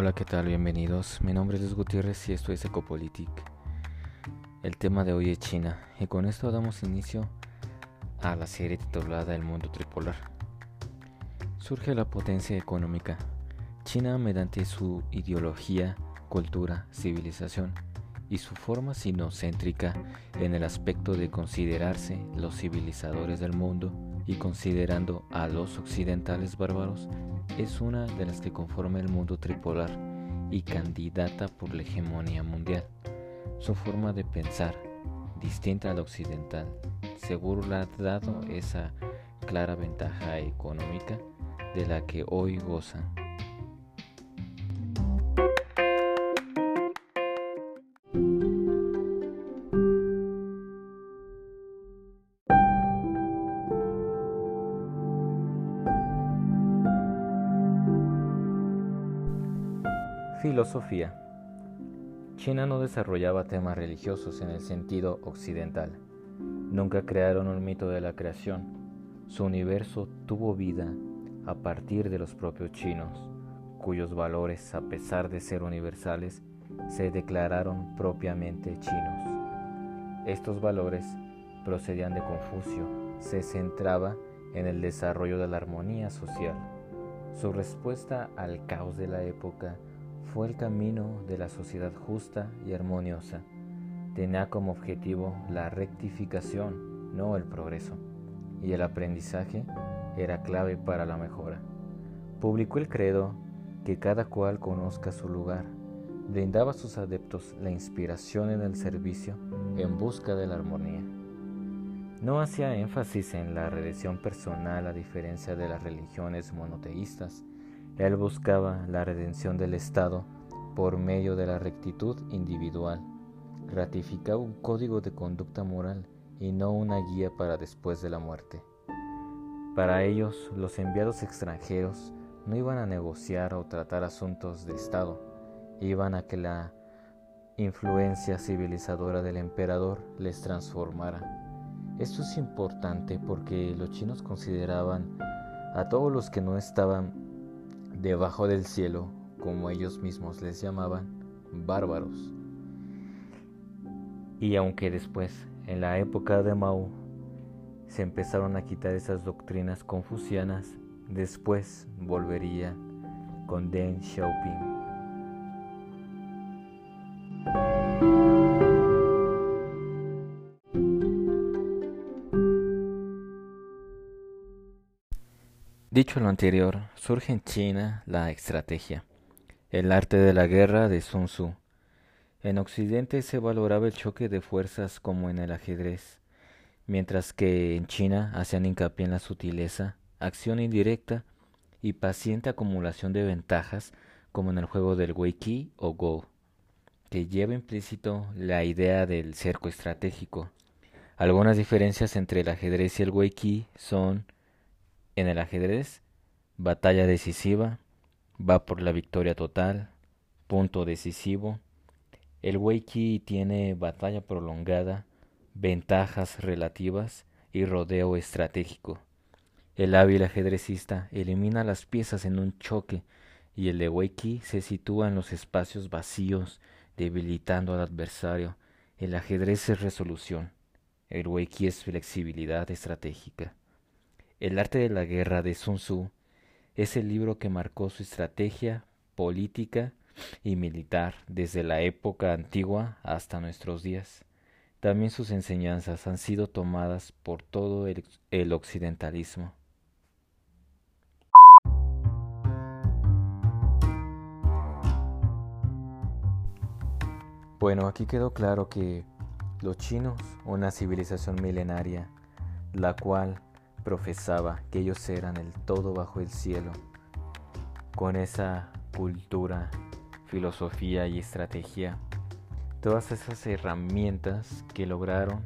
Hola, ¿qué tal? Bienvenidos. Mi nombre es Luis Gutiérrez y esto es Ecopolitik. El tema de hoy es China y con esto damos inicio a la serie titulada El mundo tripolar. Surge la potencia económica. China mediante su ideología, cultura, civilización y su forma sinocéntrica en el aspecto de considerarse los civilizadores del mundo y considerando a los occidentales bárbaros, es una de las que conforma el mundo tripolar y candidata por la hegemonía mundial. Su forma de pensar, distinta al occidental, seguro le ha dado esa clara ventaja económica de la que hoy gozan. Filosofía. China no desarrollaba temas religiosos en el sentido occidental. Nunca crearon un mito de la creación. Su universo tuvo vida a partir de los propios chinos, cuyos valores, a pesar de ser universales, se declararon propiamente chinos. Estos valores procedían de Confucio, se centraba en el desarrollo de la armonía social. Su respuesta al caos de la época fue el camino de la sociedad justa y armoniosa. Tenía como objetivo la rectificación, no el progreso, y el aprendizaje era clave para la mejora. Publicó el credo que cada cual conozca su lugar. Brindaba a sus adeptos la inspiración en el servicio en busca de la armonía. No hacía énfasis en la redención personal a diferencia de las religiones monoteístas, él buscaba la redención del Estado por medio de la rectitud individual. Ratificaba un código de conducta moral y no una guía para después de la muerte. Para ellos, los enviados extranjeros no iban a negociar o tratar asuntos de Estado, iban a que la influencia civilizadora del emperador les transformara. Esto es importante porque los chinos consideraban a todos los que no estaban debajo del cielo, como ellos mismos les llamaban, bárbaros. Y aunque después, en la época de Mao, se empezaron a quitar esas doctrinas confucianas, después volvería con Deng Xiaoping. Dicho lo anterior, surge en China la estrategia, el arte de la guerra de Sun Tzu. En Occidente se valoraba el choque de fuerzas como en el ajedrez, mientras que en China hacían hincapié en la sutileza, acción indirecta y paciente acumulación de ventajas como en el juego del Weiqi o Go, que lleva implícito la idea del cerco estratégico. Algunas diferencias entre el ajedrez y el Weiqi son en el ajedrez, batalla decisiva, va por la victoria total, punto decisivo. El Weiqi tiene batalla prolongada, ventajas relativas y rodeo estratégico. El hábil ajedrecista elimina las piezas en un choque y el de Weiqi se sitúa en los espacios vacíos, debilitando al adversario. El ajedrez es resolución. El Weiqi es flexibilidad estratégica. El arte de la guerra de Sun Tzu es el libro que marcó su estrategia política y militar desde la época antigua hasta nuestros días. También sus enseñanzas han sido tomadas por todo el, occidentalismo. Bueno, aquí quedó claro que los chinos, una civilización milenaria, la cual profesaba que ellos eran el todo bajo el cielo, con esa cultura, filosofía y estrategia, todas esas herramientas que lograron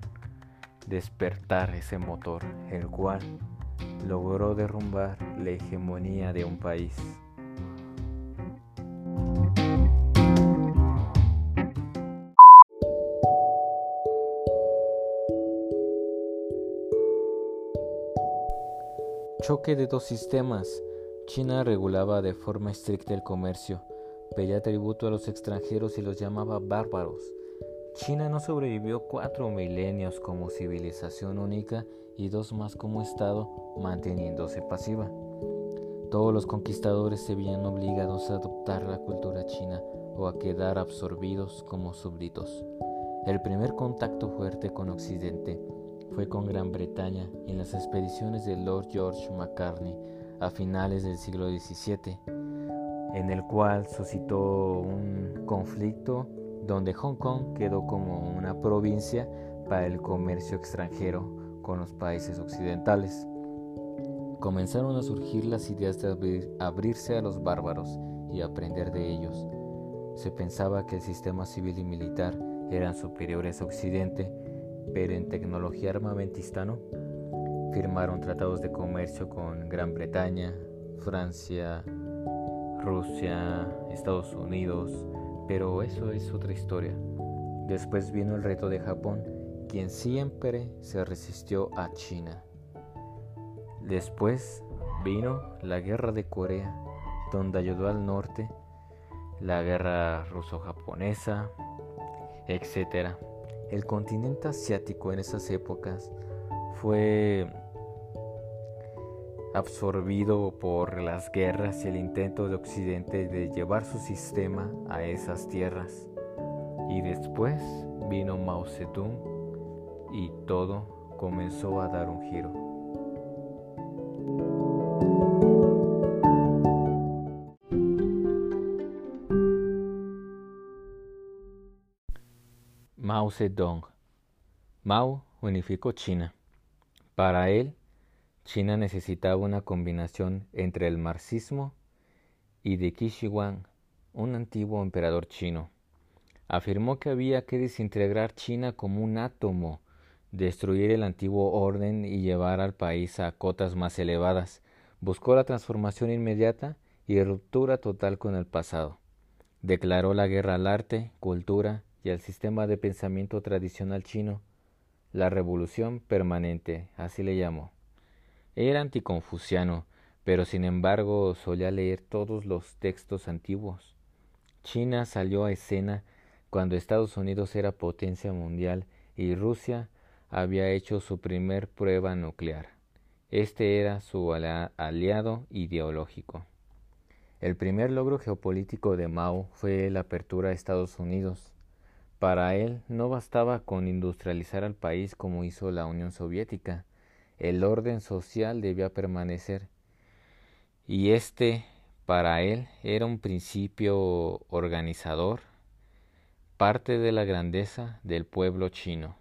despertar ese motor, el cual logró derrumbar la hegemonía de un país. Choque de dos sistemas. China regulaba de forma estricta el comercio, pedía tributo a los extranjeros y los llamaba bárbaros. China no sobrevivió cuatro milenios como civilización única y dos más como Estado, manteniéndose pasiva. Todos los conquistadores se veían obligados a adoptar la cultura china o a quedar absorbidos como súbditos. El primer contacto fuerte con Occidente fue con Gran Bretaña en las expediciones de Lord George Macartney a finales del siglo XVII, en el cual suscitó un conflicto donde Hong Kong quedó como una provincia para el comercio extranjero con los países occidentales. Comenzaron a surgir las ideas de abrirse a los bárbaros y aprender de ellos. Se pensaba que el sistema civil y militar eran superiores a Occidente, pero en tecnología armamentista no. Firmaron tratados de comercio con Gran Bretaña, Francia, Rusia, Estados Unidos, pero eso es otra historia. Después vino el reto de Japón, quien siempre se resistió a China. Después vino la guerra de Corea, donde ayudó al norte, la guerra ruso-japonesa, etc. El continente asiático en esas épocas fue absorbido por las guerras y el intento de Occidente de llevar su sistema a esas tierras. Y después vino Mao Zedong y todo comenzó a dar un giro. Mao Zedong. Mao unificó China. Para él, China necesitaba una combinación entre el marxismo y de Qi un antiguo emperador chino. Afirmó que había que desintegrar China como un átomo, destruir el antiguo orden y llevar al país a cotas más elevadas. Buscó la transformación inmediata y ruptura total con el pasado. Declaró la guerra al arte, cultura y al sistema de pensamiento tradicional chino, la revolución permanente, así le llamó. Era anticonfuciano, pero sin embargo solía leer todos los textos antiguos. China salió a escena cuando Estados Unidos era potencia mundial y Rusia había hecho su primer prueba nuclear. Este era su aliado ideológico. El primer logro geopolítico de Mao fue la apertura a Estados Unidos. Para él no bastaba con industrializar al país como hizo la Unión Soviética, el orden social debía permanecer. Y este, para él, era un principio organizador, parte de la grandeza del pueblo chino.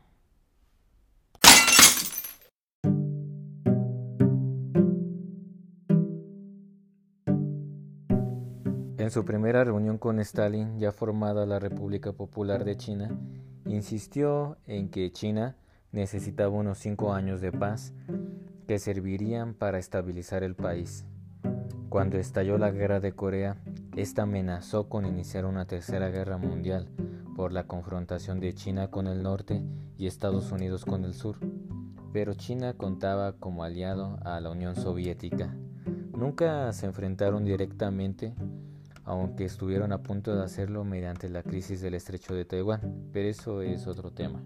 En su primera reunión con Stalin, ya formada la República Popular de China, insistió en que China necesitaba unos cinco años de paz que servirían para estabilizar el país. Cuando estalló la guerra de Corea, esta amenazó con iniciar una tercera guerra mundial por la confrontación de China con el norte y Estados Unidos con el sur. Pero China contaba como aliado a la Unión Soviética. Nunca se enfrentaron directamente, aunque estuvieron a punto de hacerlo mediante la crisis del estrecho de Taiwán, pero eso es otro tema.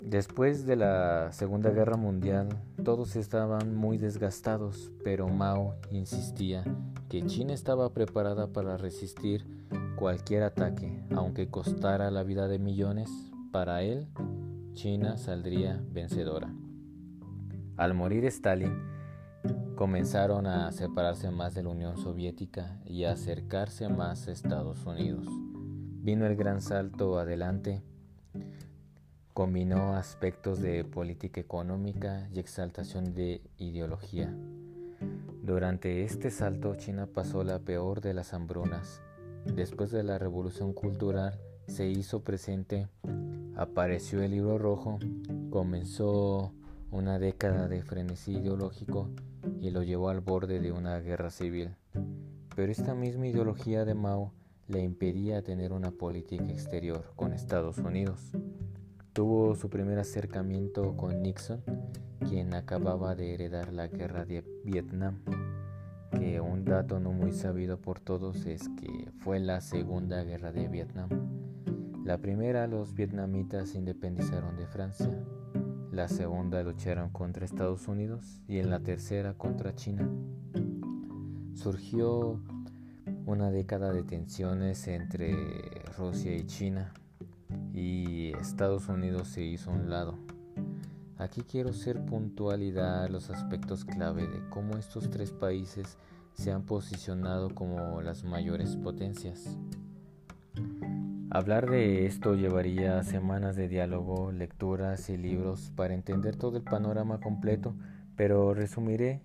Después de la Segunda Guerra Mundial, todos estaban muy desgastados, pero Mao insistía que China estaba preparada para resistir cualquier ataque, aunque costara la vida de millones, para él, China saldría vencedora. Al morir Stalin, comenzaron a separarse más de la Unión Soviética y a acercarse más a Estados Unidos. Vino el gran salto adelante Combinó aspectos de política económica y exaltación de ideología. Durante este salto China pasó la peor de las hambrunas. Después de la revolución cultural se hizo presente, apareció el libro rojo, comenzó una década de frenesí ideológico y lo llevó al borde de una guerra civil. Pero esta misma ideología de Mao le impedía tener una política exterior con Estados Unidos. Tuvo su primer acercamiento con Nixon, quien acababa de heredar la guerra de Vietnam. que un dato no muy sabido por todos es que fue la Segunda Guerra de Vietnam. La primera los vietnamitas se independizaron de Francia, la segunda lucharon contra Estados Unidos y en la tercera contra China. Surgió una década de tensiones entre Rusia y China y Estados Unidos se hizo un lado. Aquí quiero ser puntual y dar los aspectos clave de cómo estos tres países se han posicionado como las mayores potencias. Hablar de esto llevaría semanas de diálogo, lecturas y libros para entender todo el panorama completo, pero resumiré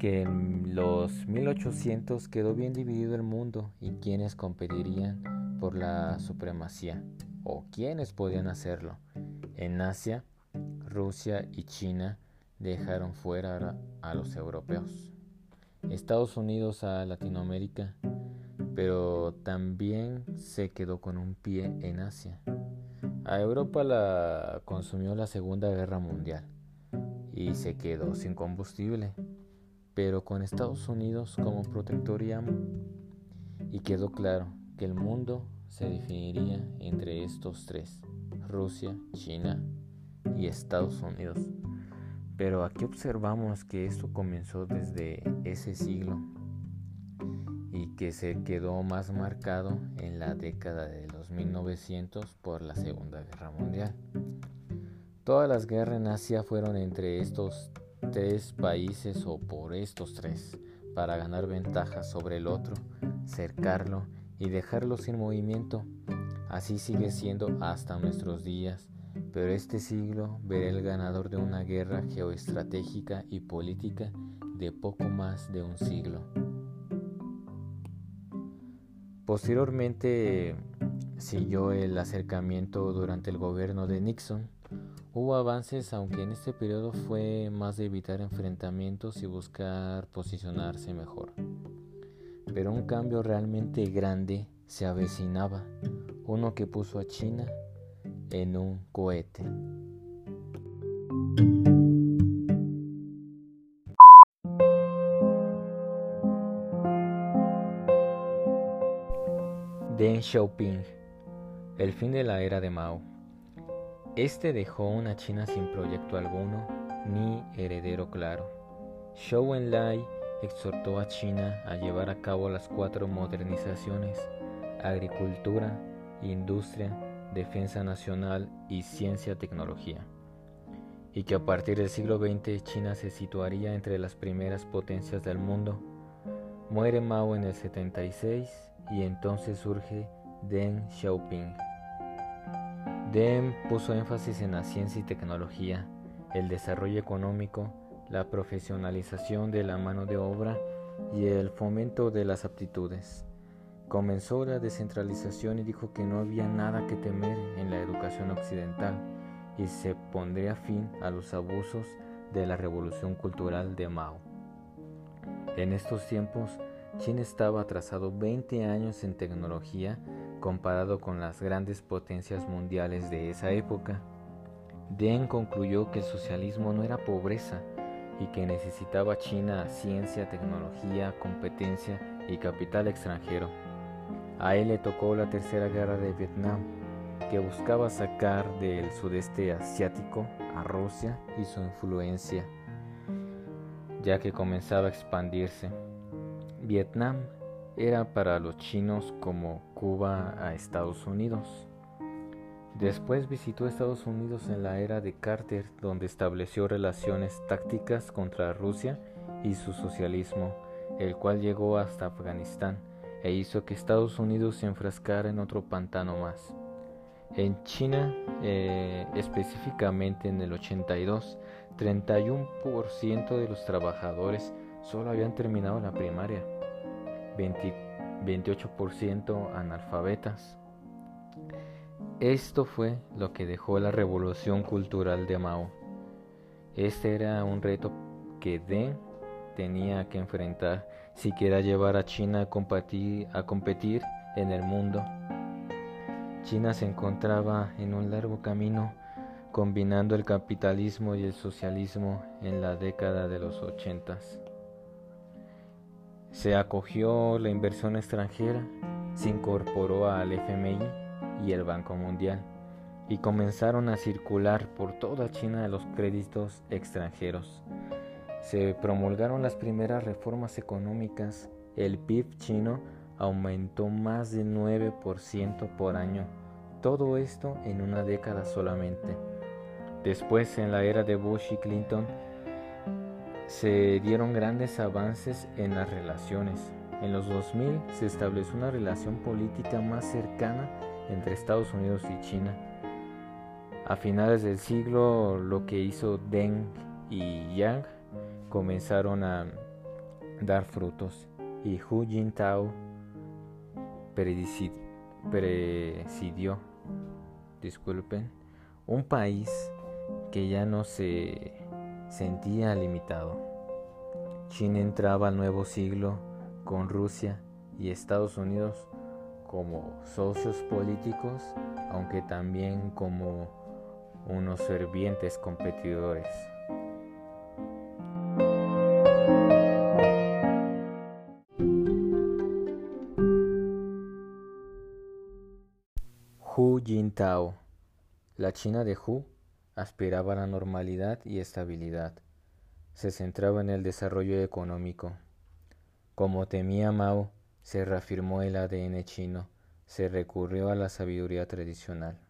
que en los 1800 quedó bien dividido el mundo y quienes competirían por la supremacía o quienes podían hacerlo. En Asia, Rusia y China dejaron fuera a los europeos. Estados Unidos a Latinoamérica, pero también se quedó con un pie en Asia. A Europa la consumió la Segunda Guerra Mundial y se quedó sin combustible, pero con Estados Unidos como protector y amo. Y quedó claro que el mundo se definiría entre estos tres, Rusia, China y Estados Unidos. Pero aquí observamos que esto comenzó desde ese siglo y que se quedó más marcado en la década de los 1900 por la Segunda Guerra Mundial. Todas las guerras en Asia fueron entre estos tres países o por estos tres para ganar ventaja sobre el otro, cercarlo y dejarlo sin movimiento. Así sigue siendo hasta nuestros días pero este siglo verá el ganador de una guerra geoestratégica y política de poco más de un siglo. Posteriormente siguió el acercamiento durante el gobierno de Nixon. Hubo avances, aunque en este periodo fue más de evitar enfrentamientos y buscar posicionarse mejor. Pero un cambio realmente grande se avecinaba, uno que puso a China en un cohete. Deng Xiaoping, el fin de la era de Mao. Este dejó una China sin proyecto alguno ni heredero claro. Zhou Enlai exhortó a China a llevar a cabo las cuatro modernizaciones, agricultura, industria, defensa nacional y ciencia-tecnología, y que a partir del siglo XX China se situaría entre las primeras potencias del mundo. Muere Mao en el 76 y entonces surge Deng Xiaoping. Deng puso énfasis en la ciencia y tecnología, el desarrollo económico, la profesionalización de la mano de obra y el fomento de las aptitudes. Comenzó la descentralización y dijo que no había nada que temer en la educación occidental y se pondría fin a los abusos de la revolución cultural de Mao. En estos tiempos, China estaba atrasado 20 años en tecnología comparado con las grandes potencias mundiales de esa época. Deng concluyó que el socialismo no era pobreza y que necesitaba China ciencia, tecnología, competencia y capital extranjero. A él le tocó la tercera guerra de Vietnam, que buscaba sacar del sudeste asiático a Rusia y su influencia, ya que comenzaba a expandirse. Vietnam era para los chinos como Cuba a Estados Unidos. Después visitó Estados Unidos en la era de Carter, donde estableció relaciones tácticas contra Rusia y su socialismo, el cual llegó hasta Afganistán e hizo que Estados Unidos se enfrascara en otro pantano más. En China, eh, específicamente en el 82, 31% de los trabajadores solo habían terminado la primaria, 28% analfabetas. Esto fue lo que dejó la revolución cultural de Mao. Este era un reto que Deng tenía que enfrentar si quiera llevar a China a competir en el mundo. China se encontraba en un largo camino combinando el capitalismo y el socialismo en la década de los ochentas. Se acogió la inversión extranjera, se incorporó al FMI y el Banco Mundial y comenzaron a circular por toda China los créditos extranjeros. Se promulgaron las primeras reformas económicas, el PIB chino aumentó más de 9% por año, todo esto en una década solamente. Después, en la era de Bush y Clinton, se dieron grandes avances en las relaciones. En los 2000 se estableció una relación política más cercana entre Estados Unidos y China. A finales del siglo, lo que hizo Deng y Yang comenzaron a dar frutos y Hu Jintao presidió, disculpen, un país que ya no se sentía limitado. China entraba al nuevo siglo con Rusia y Estados Unidos como socios políticos, aunque también como unos fervientes competidores. Jintao, la China de Hu, aspiraba a la normalidad y estabilidad. Se centraba en el desarrollo económico. Como temía Mao, se reafirmó el ADN chino, se recurrió a la sabiduría tradicional.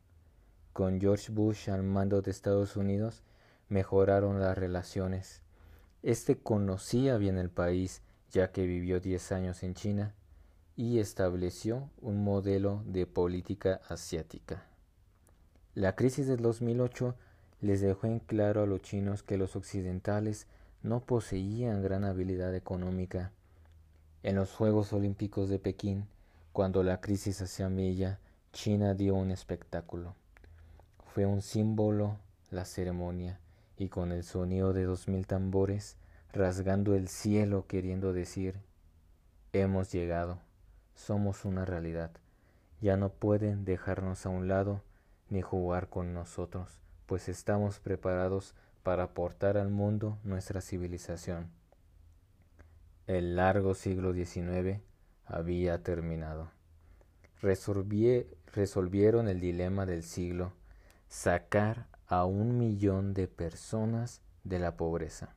Con George Bush al mando de Estados Unidos, mejoraron las relaciones. Este conocía bien el país, ya que vivió diez años en China, y estableció un modelo de política asiática. La crisis del 2008 les dejó en claro a los chinos que los occidentales no poseían gran habilidad económica. En los Juegos Olímpicos de Pekín, cuando la crisis hacía milla, China dio un espectáculo. Fue un símbolo la ceremonia, y con el sonido de dos mil tambores, rasgando el cielo queriendo decir, hemos llegado, somos una realidad, ya no pueden dejarnos a un lado ni jugar con nosotros pues estamos preparados para aportar al mundo nuestra civilización. El largo siglo XIX había terminado. resolvieron el dilema del siglo, sacar a un millón de personas de la pobreza.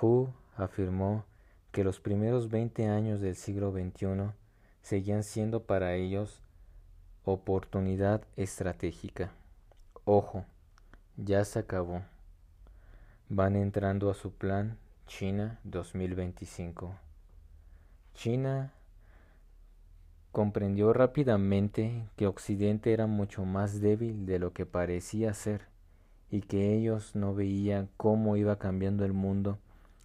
Hu afirmó que los primeros 20 años del siglo XXI seguían siendo para ellos oportunidad estratégica. Ojo, ya se acabó. Van entrando a su plan China 2025. China comprendió rápidamente que Occidente era mucho más débil de lo que parecía ser y que ellos no veían cómo iba cambiando el mundo.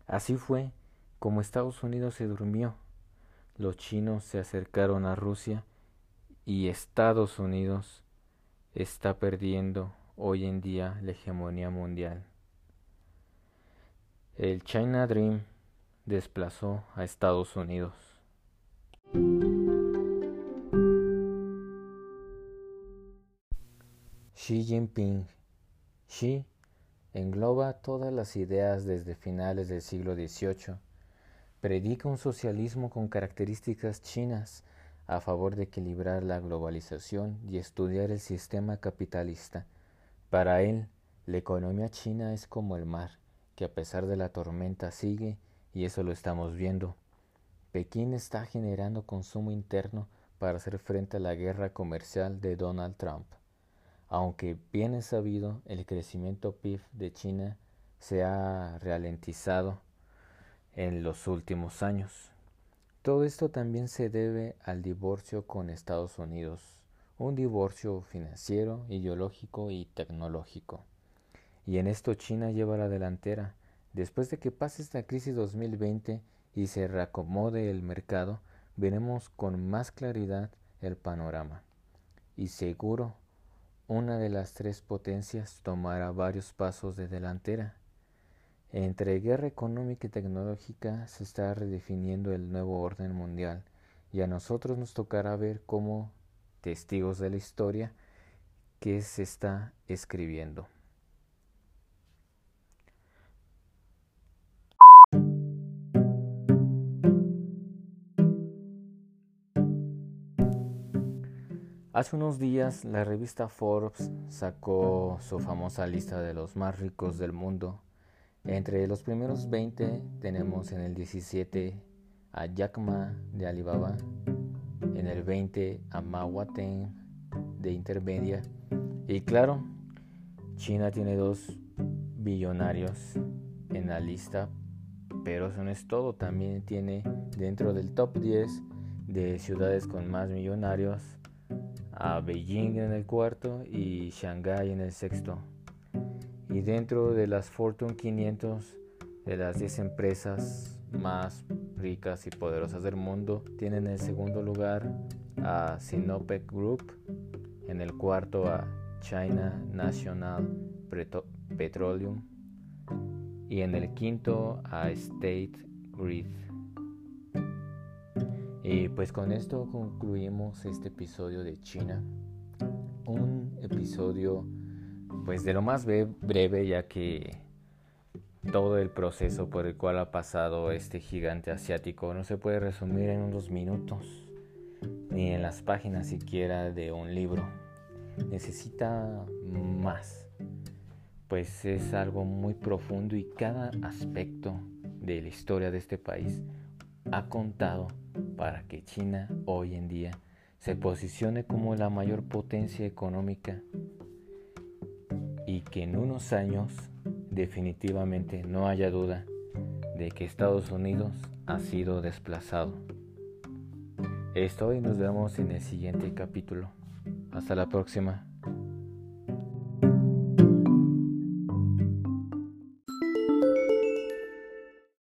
Así fue como Estados Unidos se durmió. Los chinos se acercaron a Rusia y Estados Unidos está perdiendo hoy en día la hegemonía mundial. El China Dream desplazó a Estados Unidos. Xi Jinping. Xi engloba todas las ideas desde finales del siglo XVIII. Predica un socialismo con características chinas a favor de equilibrar la globalización y estudiar el sistema capitalista. Para él, la economía china es como el mar, que a pesar de la tormenta sigue, y eso lo estamos viendo. Pekín está generando consumo interno para hacer frente a la guerra comercial de Donald Trump. Aunque bien es sabido, el crecimiento PIB de China se ha ralentizado en los últimos años. Todo esto también se debe al divorcio con Estados Unidos, un divorcio financiero, ideológico y tecnológico. Y en esto China lleva la delantera. Después de que pase esta crisis 2020 y se reacomode el mercado, veremos con más claridad el panorama. Y seguro, una de las tres potencias tomará varios pasos de delantera. Entre guerra económica y tecnológica se está redefiniendo el nuevo orden mundial y a nosotros nos tocará ver como testigos de la historia que se está escribiendo. Hace unos días la revista Forbes sacó su famosa lista de los más ricos del mundo entre los primeros 20 tenemos en el 17 a Jack Ma de Alibaba, en el 20 a Mao Teng de Intermedia y claro, China tiene dos billonarios en la lista, pero eso no es todo, también tiene dentro del top 10 de ciudades con más millonarios a Beijing en el cuarto y Shanghai en el sexto. Y dentro de las Fortune 500, de las 10 empresas más ricas y poderosas del mundo, tienen en el segundo lugar a Sinopec Group, en el cuarto a China National Petroleum y en el quinto a State Grid. Y pues con esto concluimos este episodio de China. Un episodio pues de lo más breve ya que todo el proceso por el cual ha pasado este gigante asiático no se puede resumir en unos minutos ni en las páginas siquiera de un libro. Necesita más, pues es algo muy profundo y cada aspecto de la historia de este país ha contado para que China hoy en día se posicione como la mayor potencia económica y que en unos años definitivamente no haya duda de que Estados Unidos ha sido desplazado. Esto y nos vemos en el siguiente capítulo. Hasta la próxima.